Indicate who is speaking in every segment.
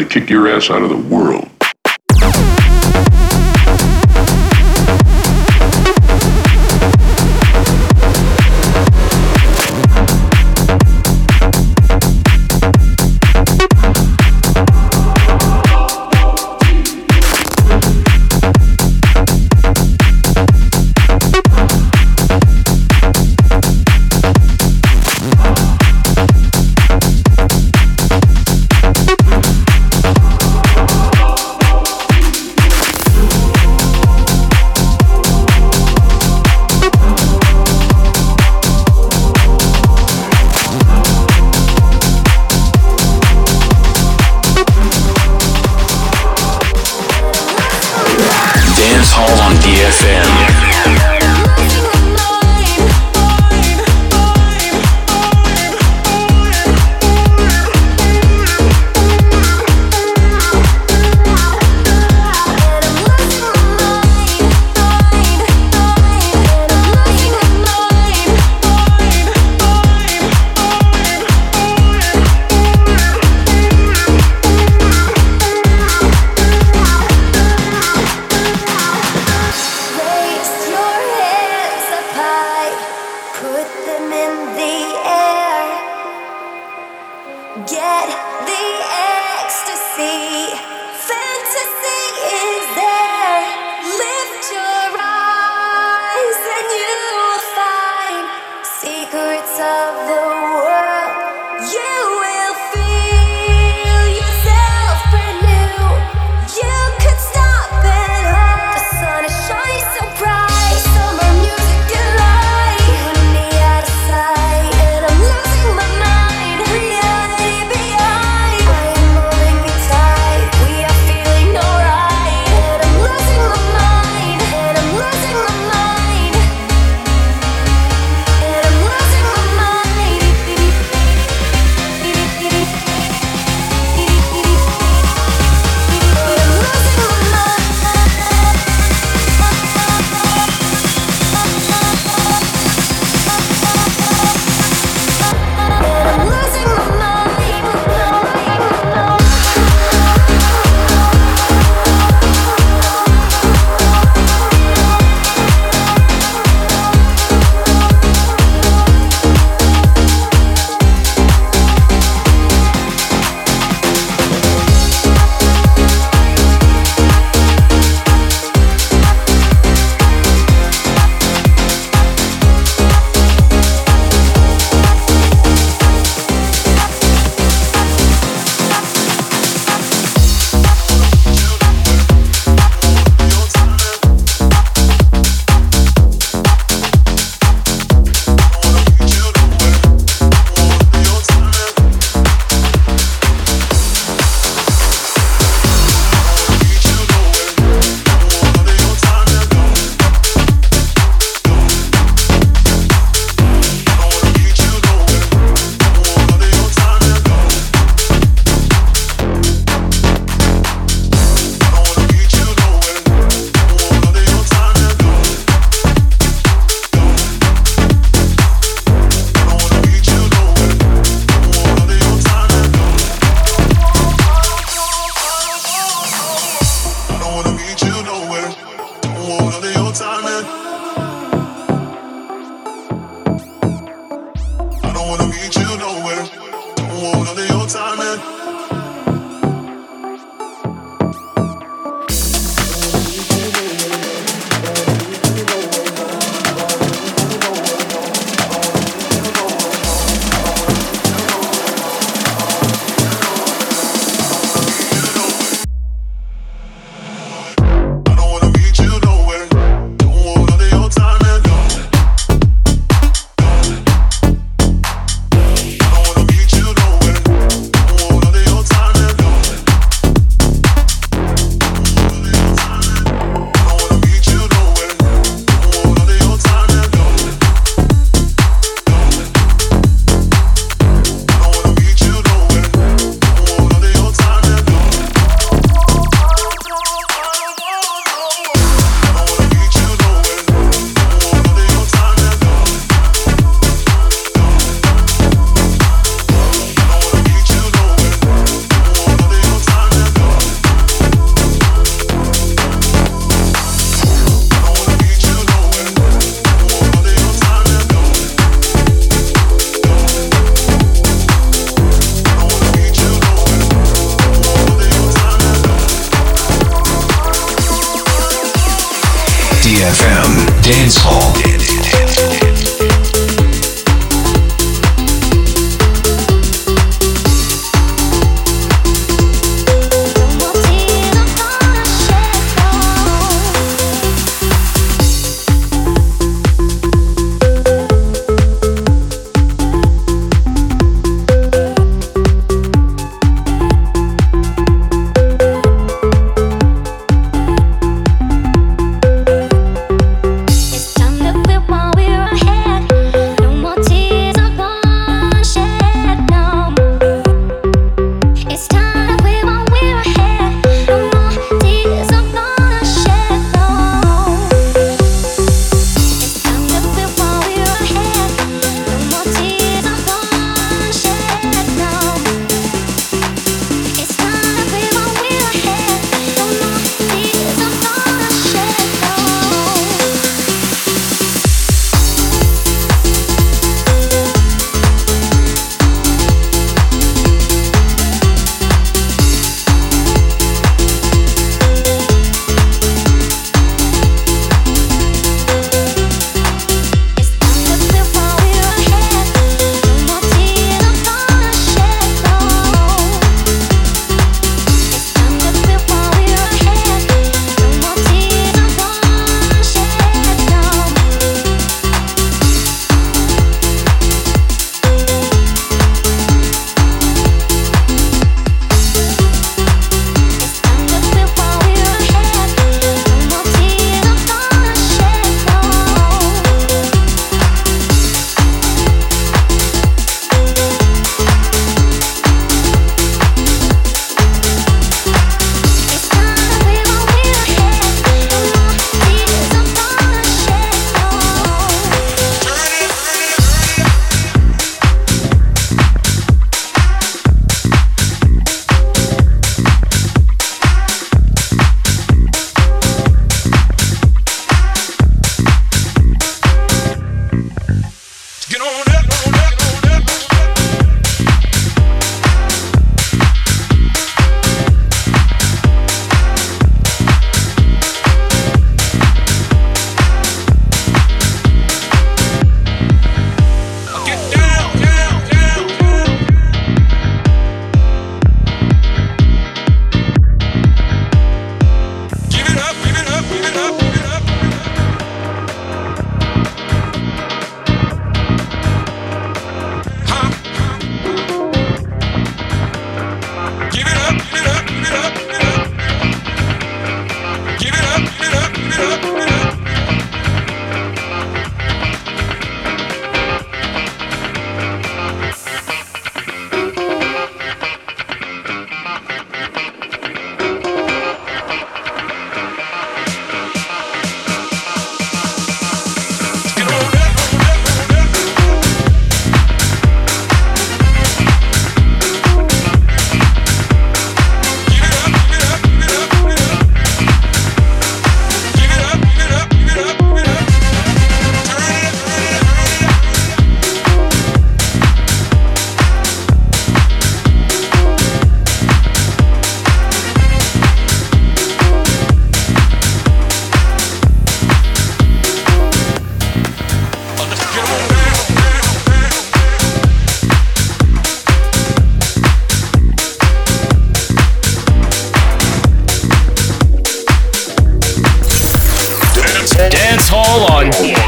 Speaker 1: To kick your ass out of the world.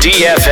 Speaker 2: DFM.